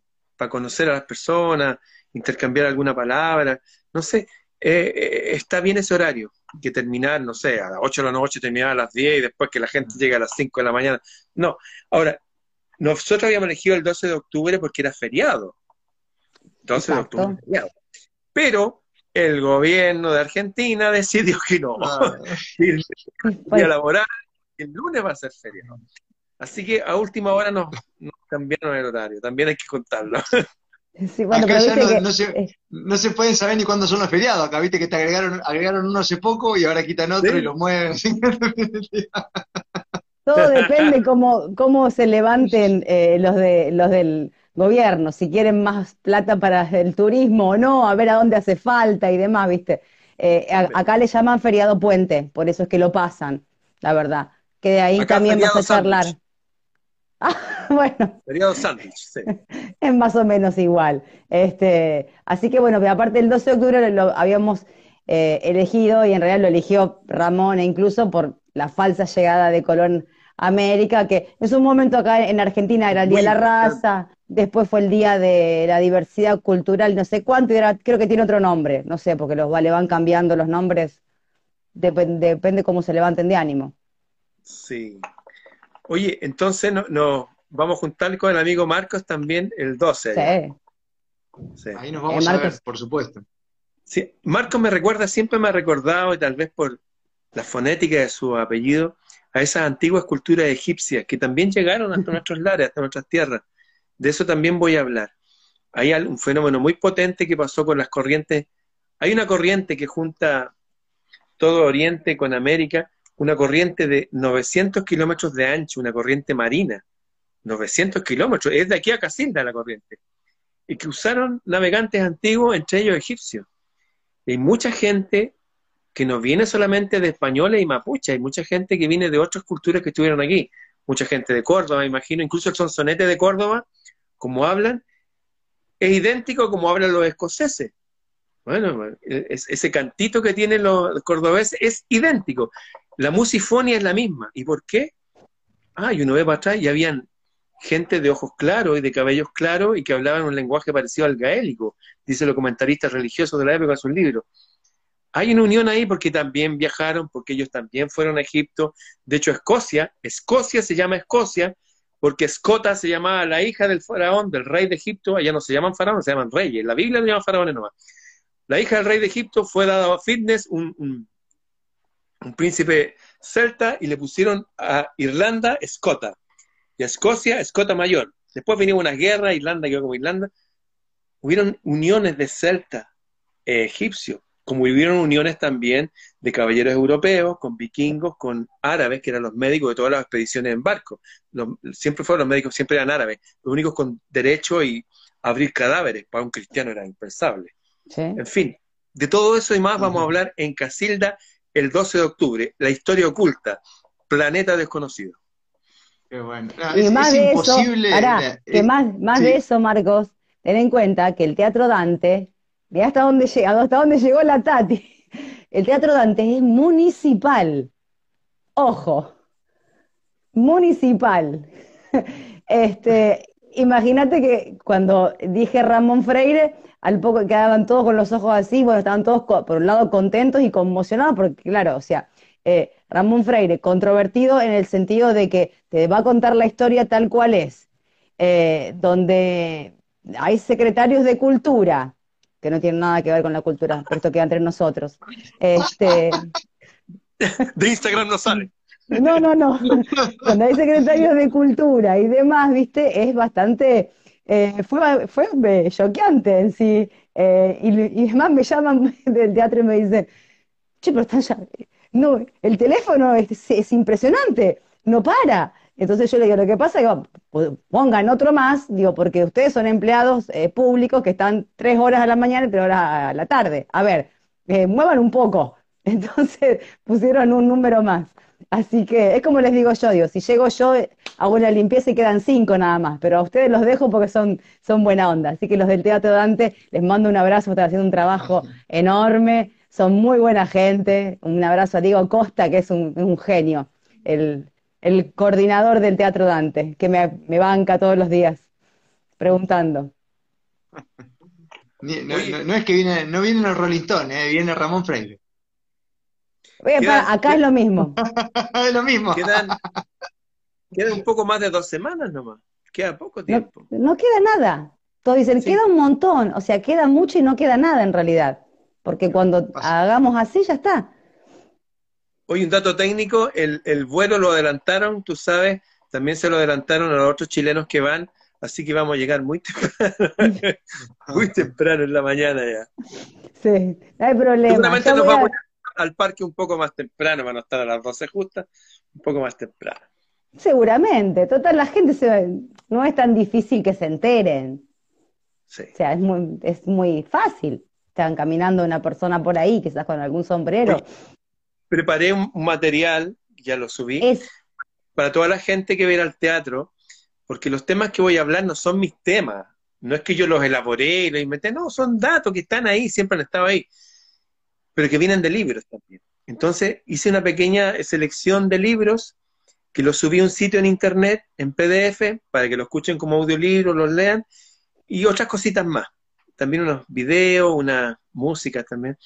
conocer a las personas, intercambiar alguna palabra. No sé, eh, eh, está bien ese horario, que terminar, no sé, a las 8 de la noche, terminar a las 10 y después que la gente llegue a las 5 de la mañana. No, ahora, nosotros habíamos elegido el 12 de octubre porque era feriado. 12 de octubre. Pero el gobierno de Argentina decidió que no. Ah. el día laboral, el lunes va a ser feriado. Así que a última hora nos, cambiaron el horario, también hay que contarlo. Acá ya no, se, no, se, pueden saber ni cuándo son los feriados. Acá viste que te agregaron, agregaron uno hace poco y ahora quitan otro y lo mueven. Todo depende cómo, cómo se levanten eh, los, de, los del gobierno, si quieren más plata para el turismo o no, a ver a dónde hace falta y demás, ¿viste? Eh, acá le llaman feriado puente, por eso es que lo pasan, la verdad. Que de ahí también vas a charlar. bueno. Sería dos sándwiches, sí. Es más o menos igual. Este, así que bueno, aparte el 12 de octubre lo habíamos eh, elegido y en realidad lo eligió Ramón e incluso por la falsa llegada de Colón América, que en un momento acá en Argentina era el Día de la Raza, después fue el Día de la Diversidad Cultural, no sé cuánto, y era, creo que tiene otro nombre, no sé, porque los le van cambiando los nombres, depende, depende cómo se levanten de ánimo. Sí. Oye, entonces nos no, vamos a juntar con el amigo Marcos también el 12. Sí. Ahí nos vamos eh, a ver, por supuesto. Sí, Marcos me recuerda, siempre me ha recordado, y tal vez por la fonética de su apellido, a esas antiguas culturas egipcias que también llegaron hasta nuestros lares, hasta nuestras tierras. De eso también voy a hablar. Hay un fenómeno muy potente que pasó con las corrientes. Hay una corriente que junta todo Oriente con América, una corriente de 900 kilómetros de ancho, una corriente marina. 900 kilómetros, es de aquí a Casilda la corriente. Y que usaron navegantes antiguos, entre ellos egipcios. hay mucha gente que no viene solamente de españoles y mapuches, hay mucha gente que viene de otras culturas que estuvieron aquí. Mucha gente de Córdoba, imagino, incluso el sonsonete de Córdoba, como hablan, es idéntico como hablan los escoceses. Bueno, ese cantito que tienen los cordobeses es idéntico. La musifonia es la misma. ¿Y por qué? Ah, y uno ve para atrás y habían gente de ojos claros y de cabellos claros y que hablaban un lenguaje parecido al gaélico, dice los comentaristas religiosos de la época en sus libros. Hay una unión ahí porque también viajaron, porque ellos también fueron a Egipto. De hecho, Escocia, Escocia se llama Escocia porque Escota se llamaba la hija del faraón, del rey de Egipto. Allá no se llaman faraones, se llaman reyes. La Biblia no llama faraones nomás. La hija del rey de Egipto fue dada a Fitness, un un príncipe celta y le pusieron a Irlanda Escota y a Escocia Escota Mayor. Después vino una guerra, Irlanda quedó como Irlanda. Hubieron uniones de celta e egipcios, como hubieron uniones también de caballeros europeos, con vikingos, con árabes, que eran los médicos de todas las expediciones en barco. siempre fueron los médicos, siempre eran árabes, los únicos con derecho y abrir cadáveres, para un cristiano era impensable. En fin, de todo eso y más vamos a hablar en Casilda el 12 de octubre, La historia oculta, Planeta Desconocido. Qué bueno. y más de imposible. Eso, que más, más de eso, Marcos, ten en cuenta que el Teatro Dante, mira hasta dónde llega, hasta dónde llegó la Tati. El Teatro Dante es municipal. Ojo, municipal. Este, imagínate que cuando dije Ramón Freire, al poco quedaban todos con los ojos así, bueno, estaban todos por un lado contentos y conmocionados, porque claro, o sea, eh, Ramón Freire, controvertido en el sentido de que te va a contar la historia tal cual es, eh, donde hay secretarios de cultura, que no tienen nada que ver con la cultura, pero esto queda entre nosotros. Este... De Instagram no sale. No, no, no. Cuando hay secretarios de cultura y demás, viste, es bastante eh, fue, fue choqueante en sí. Eh, y, y, además me llaman del teatro y me dicen, che, pero están ya... No, el teléfono es, es, impresionante, no para. Entonces yo le digo, lo que pasa es que pongan otro más, digo, porque ustedes son empleados eh, públicos que están tres horas a la mañana y tres horas a la tarde. A ver, muevan un poco. Entonces pusieron un número más. Así que es como les digo yo, digo, si llego yo, hago una limpieza y quedan cinco nada más, pero a ustedes los dejo porque son, son buena onda. Así que los del Teatro Dante, les mando un abrazo, están haciendo un trabajo enorme, son muy buena gente. Un abrazo a Diego Costa, que es un, genio, el, coordinador del Teatro Dante, que me, banca todos los días preguntando. No, es que viene, no viene los Rolling eh, viene Ramón Freire acá es lo mismo. es lo mismo. Quedan, un poco más de dos semanas nomás. Queda poco tiempo. No, queda nada. Todos dicen, queda un montón. O sea, queda mucho y no queda nada en realidad. Porque cuando hagamos así, ya está. Hoy un dato técnico, el, el vuelo lo adelantaron, tú sabes, también se lo adelantaron a los otros chilenos que van, así que vamos a llegar muy temprano, muy temprano en la mañana ya. Sí, no hay problema al parque un poco más temprano para no estar a las 12 justas, un poco más temprano. Seguramente, total, la gente se, no es tan difícil que se enteren. Sí. O sea, es muy, es muy fácil. Están caminando una persona por ahí, quizás con algún sombrero. Preparé un material, ya lo subí, para toda la gente que va al teatro, porque los temas que voy a hablar no son mis temas, no es que yo los elaboré y los inventé, no, son datos que están ahí, siempre han estado ahí, pero que vienen de libros también. Entonces hice una pequeña selección de libros que los subí a un sitio en internet, en PDF, para que lo escuchen como audiolibro, los lean, y otras cositas más. También unos videos, una música también.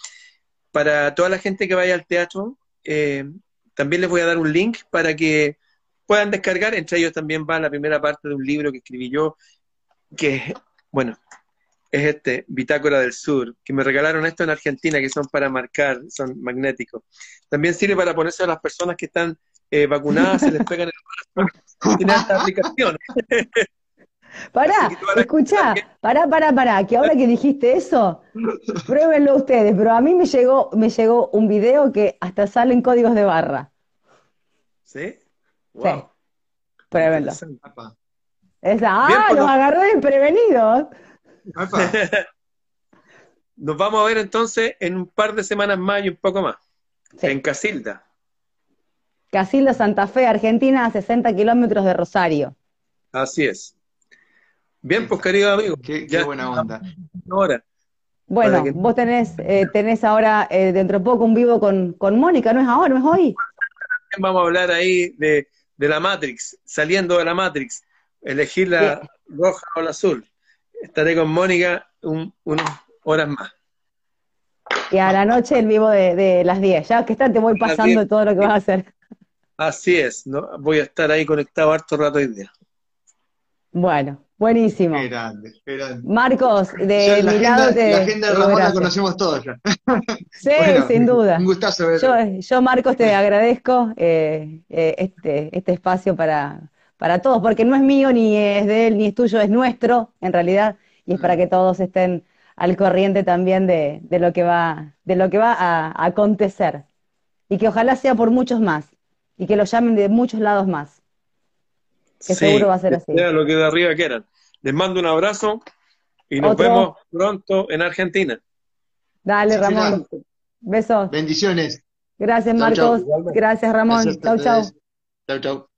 Para toda la gente que vaya al teatro, eh, también les voy a dar un link para que puedan descargar. Entre ellos también va la primera parte de un libro que escribí yo, que, bueno, es este, Bitácora del Sur, que me regalaron esto en Argentina, que son para marcar, son magnéticos. También sirve para ponerse a las personas que están eh, vacunadas, se les pegan el corazón. Tiene esta aplicación. Pará, escuchá, pará, pará, pará, que ahora que dijiste eso, pruébenlo ustedes, pero a mí me llegó, me llegó un video que hasta salen códigos de barra. ¿Sí? Sí. Pruébenlo. Esa, ah, pues los agarré desprevenidos. Nos vamos a ver entonces en un par de semanas más y un poco más. En Casilda. Casilda, Santa Fe, Argentina, a 60 kilómetros de Rosario. Así es. Bien, pues querido amigo. Qué, buena onda. Ahora. Bueno, vos tenés, eh, tenés ahora eh, dentro de poco un vivo con, con Mónica, ¿no es ahora, no es hoy? Vamos a hablar ahí de, de la Matrix, saliendo de la Matrix, elegir la roja o la azul. Estaré con Mónica unas horas más. Y a la noche el vivo de, las 10. Ya que está, te voy pasando todo lo que vas a hacer. Así es, ¿no? voy a estar ahí conectado harto rato hoy día. Bueno, buenísimo. Qué grande, qué grande. Marcos, de mi lado te. La agenda de Ramón la conocemos todos ya. Sí, sin duda. Un gustazo. Yo, yo, Marcos, te agradezco eh, eh, este, este espacio para, para todos, porque no es mío, ni es de él, ni es tuyo, es nuestro, en realidad, y es para que todos estén al corriente también de, lo que va, de lo que va a, acontecer. Y que ojalá sea por muchos más, y que lo llamen de muchos lados más. Que seguro va a ser así. Sea lo que de arriba quieran. Les mando un abrazo y nos vemos pronto en Argentina. Dale, Ramón. Besos. Bendiciones. Gracias, Marcos. Gracias, Ramón. Chau, chau. Chau, chau.